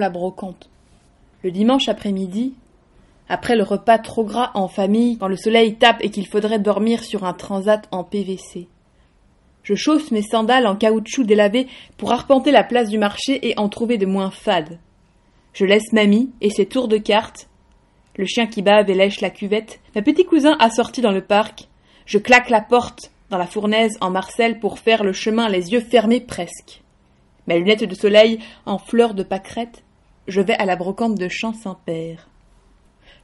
la brocante. Le dimanche après-midi, après le repas trop gras en famille, quand le soleil tape et qu'il faudrait dormir sur un transat en PVC. Je chausse mes sandales en caoutchouc délavé pour arpenter la place du marché et en trouver de moins fades. Je laisse mamie et ses tours de cartes, le chien qui bave et lèche la cuvette, mes petit cousin assorti dans le parc. Je claque la porte dans la fournaise en marcel pour faire le chemin les yeux fermés presque. Mes lunettes de soleil en fleurs de pâquerette, je vais à la brocante de Champ Saint-Père.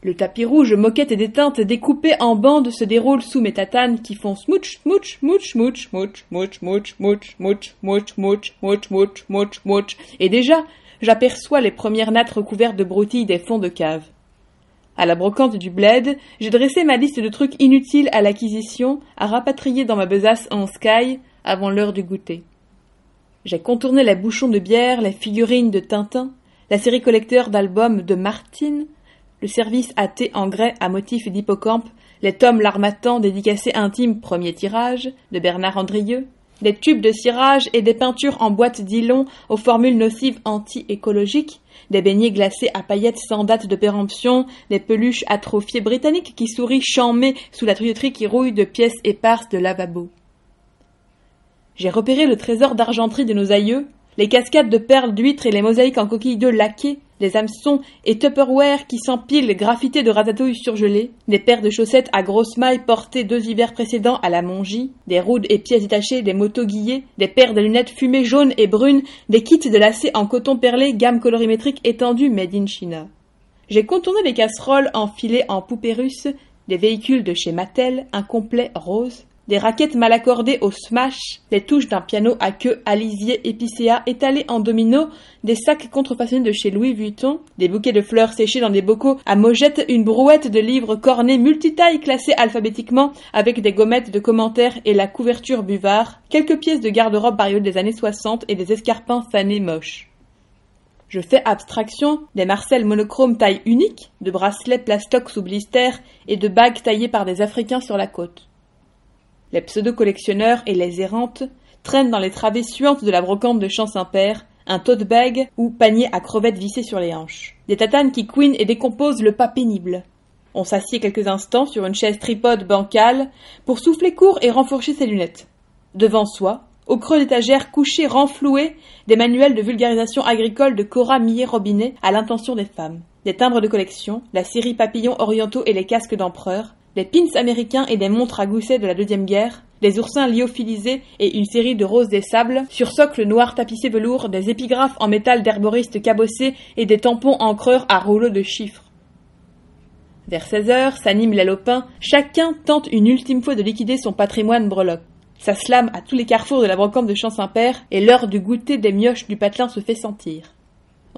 Le tapis rouge, moquette et déteinte découpé en bandes se déroule sous mes tatanes qui font smouch, smouch, smouch, smouch, smouch, smouch, smouch, smouch, smouch, smouch, smouch, smouch, smouch, smouch. Et déjà, j'aperçois les premières nattes recouvertes de broutilles des fonds de cave. À la brocante du bled, j'ai dressé ma liste de trucs inutiles à l'acquisition, à rapatrier dans ma besace en sky avant l'heure du goûter. J'ai contourné les bouchons de bière, les figurines de Tintin, la série collecteur d'albums de Martine, le service à thé en grès à motif d'hippocampe, les tomes L'Armatan dédicacés intime premier tirage de Bernard Andrieux, des tubes de cirage et des peintures en boîte d'Ilon aux formules nocives anti-écologiques, des beignets glacés à paillettes sans date de péremption, des peluches atrophiées britanniques qui sourient chamées sous la tuyauterie qui rouille de pièces éparses de lavabo. J'ai repéré le trésor d'argenterie de nos aïeux, les cascades de perles d'huîtres et les mosaïques en coquilles d'œufs laquées, les hameçons et Tupperware qui s'empilent graffités de ratatouilles surgelées, des paires de chaussettes à grosses mailles portées deux hivers précédents à la Mongie, des roudes et pièces détachées, des motos guillées, des paires de lunettes fumées jaunes et brunes, des kits de lacets en coton perlé, gamme colorimétrique étendue made in China. J'ai contourné les casseroles enfilées en poupées russes, des véhicules de chez Mattel, incomplets roses, des raquettes mal accordées au smash, les touches d'un piano à queue alisier épicéa étalées en domino, des sacs contrefaçonnés de chez Louis Vuitton, des bouquets de fleurs séchées dans des bocaux à mojettes, une brouette de livres cornés multitailles classés alphabétiquement avec des gommettes de commentaires et la couverture buvard, quelques pièces de garde-robe bariolées des années 60 et des escarpins fanés moches. Je fais abstraction des marcelles monochromes taille unique, de bracelets plastoc sous blister et de bagues taillées par des Africains sur la côte. Les pseudo-collectionneurs et les errantes traînent dans les travées suantes de la brocante de Champ-Saint-Père un tote bag ou panier à crevettes vissées sur les hanches. Des tatanes qui couinent et décomposent le pas pénible. On s'assied quelques instants sur une chaise tripode bancale pour souffler court et renfourcher ses lunettes. Devant soi, au creux d'étagère couchés renfloués, des manuels de vulgarisation agricole de Cora Millet-Robinet à l'intention des femmes. Des timbres de collection, la série papillons orientaux et les casques d'empereur, des pins américains et des montres à gousset de la Deuxième Guerre, des oursins lyophilisés et une série de roses des sables, sur socle noir tapissé velours, des épigraphes en métal d'herboriste cabossé et des tampons encreurs à rouleaux de chiffres. Vers seize heures, s'animent les lopins, chacun tente une ultime fois de liquider son patrimoine breloque. Ça slame à tous les carrefours de la brocante de Champ-Saint-Père et l'heure du goûter des mioches du patelin se fait sentir.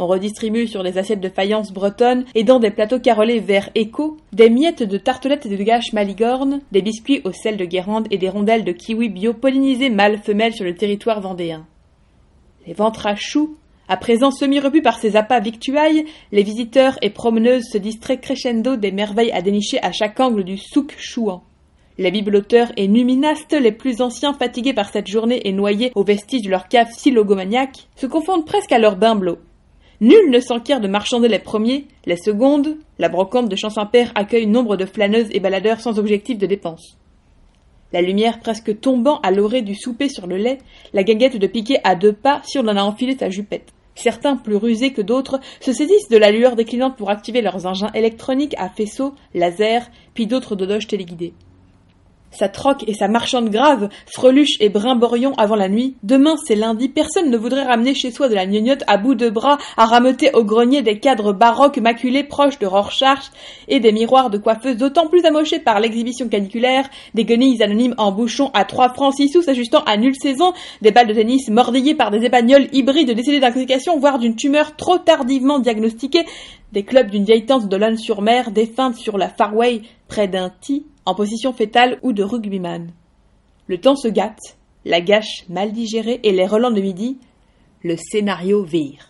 On redistribue sur les assiettes de faïence bretonne et dans des plateaux carrelés vert écho des miettes de tartelettes et de gâches maligornes, des biscuits au sel de Guérande et des rondelles de kiwi bio pollinisées mâles-femelles sur le territoire vendéen. Les ventres à choux, à présent semi-repus par ces appâts victuailles, les visiteurs et promeneuses se distraient crescendo des merveilles à dénicher à chaque angle du souk chouan. Les bibloteurs et numinastes les plus anciens fatigués par cette journée et noyés aux vestiges de leur cave si logomaniaque se confondent presque à leur bain Nul ne s'enquiert de marchander les premiers, les secondes. La brocante de Champ-Saint-Père accueille nombre de flâneuses et baladeurs sans objectif de dépense. La lumière presque tombant à l'orée du souper sur le lait, la gaguette de piquer à deux pas si on en a enfilé sa jupette. Certains, plus rusés que d'autres, se saisissent de la lueur déclinante pour activer leurs engins électroniques à faisceau, laser, puis d'autres dodoches téléguidés. Sa troque et sa marchande grave, freluche et brimborion avant la nuit. Demain, c'est lundi, personne ne voudrait ramener chez soi de la gnognotte à bout de bras à rameuter au grenier des cadres baroques maculés proches de Rorschach et des miroirs de coiffeuses d'autant plus amochés par l'exhibition caniculaire, des guenilles anonymes en bouchon à trois francs six sous s'ajustant à nulle saison, des balles de tennis mordillées par des épagnols hybrides décédés d'intoxication, voire d'une tumeur trop tardivement diagnostiquée, des clubs d'une vieille tante de l'âne sur mer défunte sur la Farway près d'un tit en position fétale ou de rugbyman. Le temps se gâte, la gâche mal digérée et les relents de midi, le scénario vire.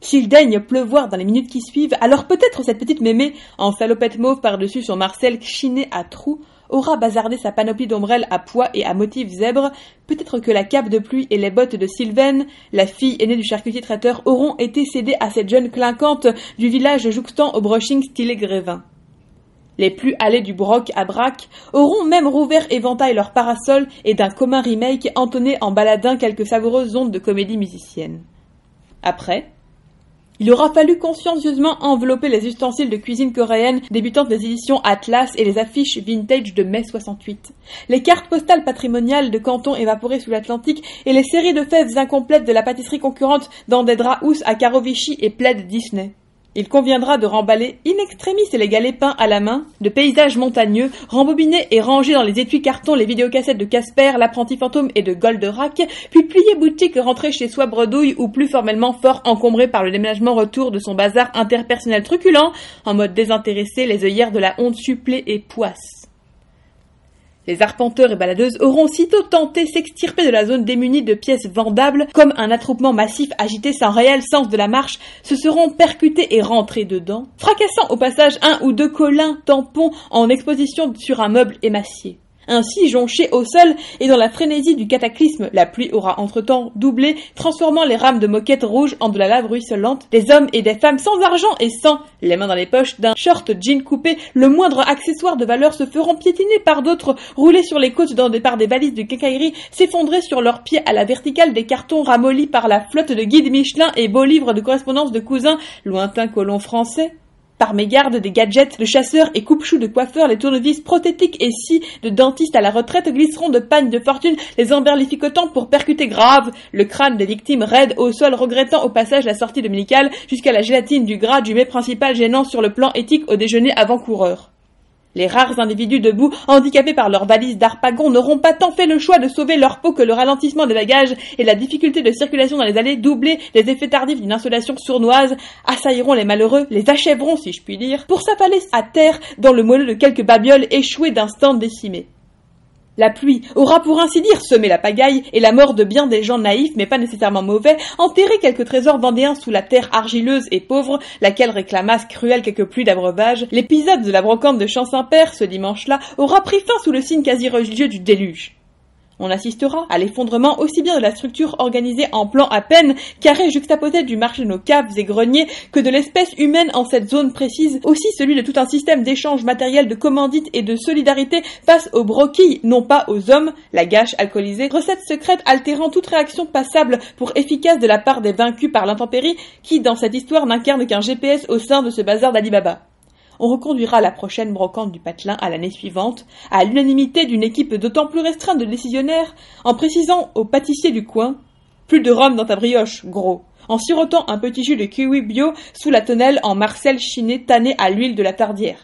S'il daigne pleuvoir dans les minutes qui suivent, alors peut-être cette petite mémé, en salopette mauve par-dessus son Marcel chiné à trous, aura bazardé sa panoplie d'ombrelles à pois et à motifs zèbres, peut-être que la cape de pluie et les bottes de Sylvaine, la fille aînée du charcutier traiteur, auront été cédées à cette jeune clinquante du village jouxtant au brushing stylé grévin. Les plus allés du broc à braque auront même rouvert éventail leur parasol et d'un commun remake entonné en baladin quelques savoureuses ondes de comédie musicienne. Après, il aura fallu consciencieusement envelopper les ustensiles de cuisine coréenne débutant des éditions Atlas et les affiches vintage de mai 68, les cartes postales patrimoniales de cantons évaporés sous l'Atlantique et les séries de fèves incomplètes de la pâtisserie concurrente dans des draps à Vichy et plaids Disney. Il conviendra de remballer in extremis les galets peints à la main, de paysages montagneux, rembobiner et ranger dans les étuis cartons les vidéocassettes de Casper, l'apprenti fantôme et de Goldorak, puis plier boutique, rentrer chez soi bredouille ou plus formellement fort encombré par le déménagement retour de son bazar interpersonnel truculent, en mode désintéressé, les œillères de la honte supplée et poisse. Les arpenteurs et baladeuses auront sitôt tenté s'extirper de la zone démunie de pièces vendables, comme un attroupement massif agité sans réel sens de la marche, se seront percutés et rentrés dedans, fracassant au passage un ou deux collins tampons en exposition sur un meuble émacié. Ainsi jonché au sol et dans la frénésie du cataclysme, la pluie aura entre-temps doublé, transformant les rames de moquettes rouges en de la lave ruisselante. Des hommes et des femmes sans argent et sans, les mains dans les poches d'un short jean coupé, le moindre accessoire de valeur se feront piétiner par d'autres, rouler sur les côtes dans des par des valises de quincaillerie, s'effondrer sur leurs pieds à la verticale des cartons ramollis par la flotte de guides Michelin et beaux livres de correspondance de cousins, lointains colons français. Par mégarde, des gadgets de chasseurs et coupe-choux de coiffeurs, les tournevis prothétiques et scies de dentistes à la retraite glisseront de panne de fortune les emberlificotant pour percuter grave le crâne des victimes raides au sol regrettant au passage la sortie dominicale jusqu'à la gélatine du gras du mets principal gênant sur le plan éthique au déjeuner avant-coureur. Les rares individus debout, handicapés par leurs valises d'arpagon, n'auront pas tant fait le choix de sauver leur peau que le ralentissement des bagages et la difficulté de circulation dans les allées, doublés les effets tardifs d'une insolation sournoise, assailleront les malheureux, les achèveront, si je puis dire, pour s'affaler à terre dans le moelleux de quelques babioles échouées d'un stand décimé. La pluie aura pour ainsi dire semé la pagaille et la mort de bien des gens naïfs mais pas nécessairement mauvais, enterré quelques trésors vendéens sous la terre argileuse et pauvre, laquelle réclamasse cruelle quelques pluies d'abreuvage. L'épisode de la brocante de Champ-Saint-Père, ce dimanche-là, aura pris fin sous le signe quasi religieux du déluge. On assistera à l'effondrement aussi bien de la structure organisée en plan à peine carré juxtaposé du marché de nos caves et greniers que de l'espèce humaine en cette zone précise, aussi celui de tout un système d'échange matériel de commandite et de solidarité face aux broquilles, non pas aux hommes, la gâche alcoolisée, recette secrète altérant toute réaction passable pour efficace de la part des vaincus par l'intempérie qui, dans cette histoire, n'incarne qu'un GPS au sein de ce bazar d'Alibaba on reconduira la prochaine brocante du patelin à l'année suivante, à l'unanimité d'une équipe d'autant plus restreinte de décisionnaires, en précisant au pâtissier du coin Plus de rhum dans ta brioche, gros en sirotant un petit jus de kiwi bio sous la tonnelle en marcel chiné tanné à l'huile de la tardière.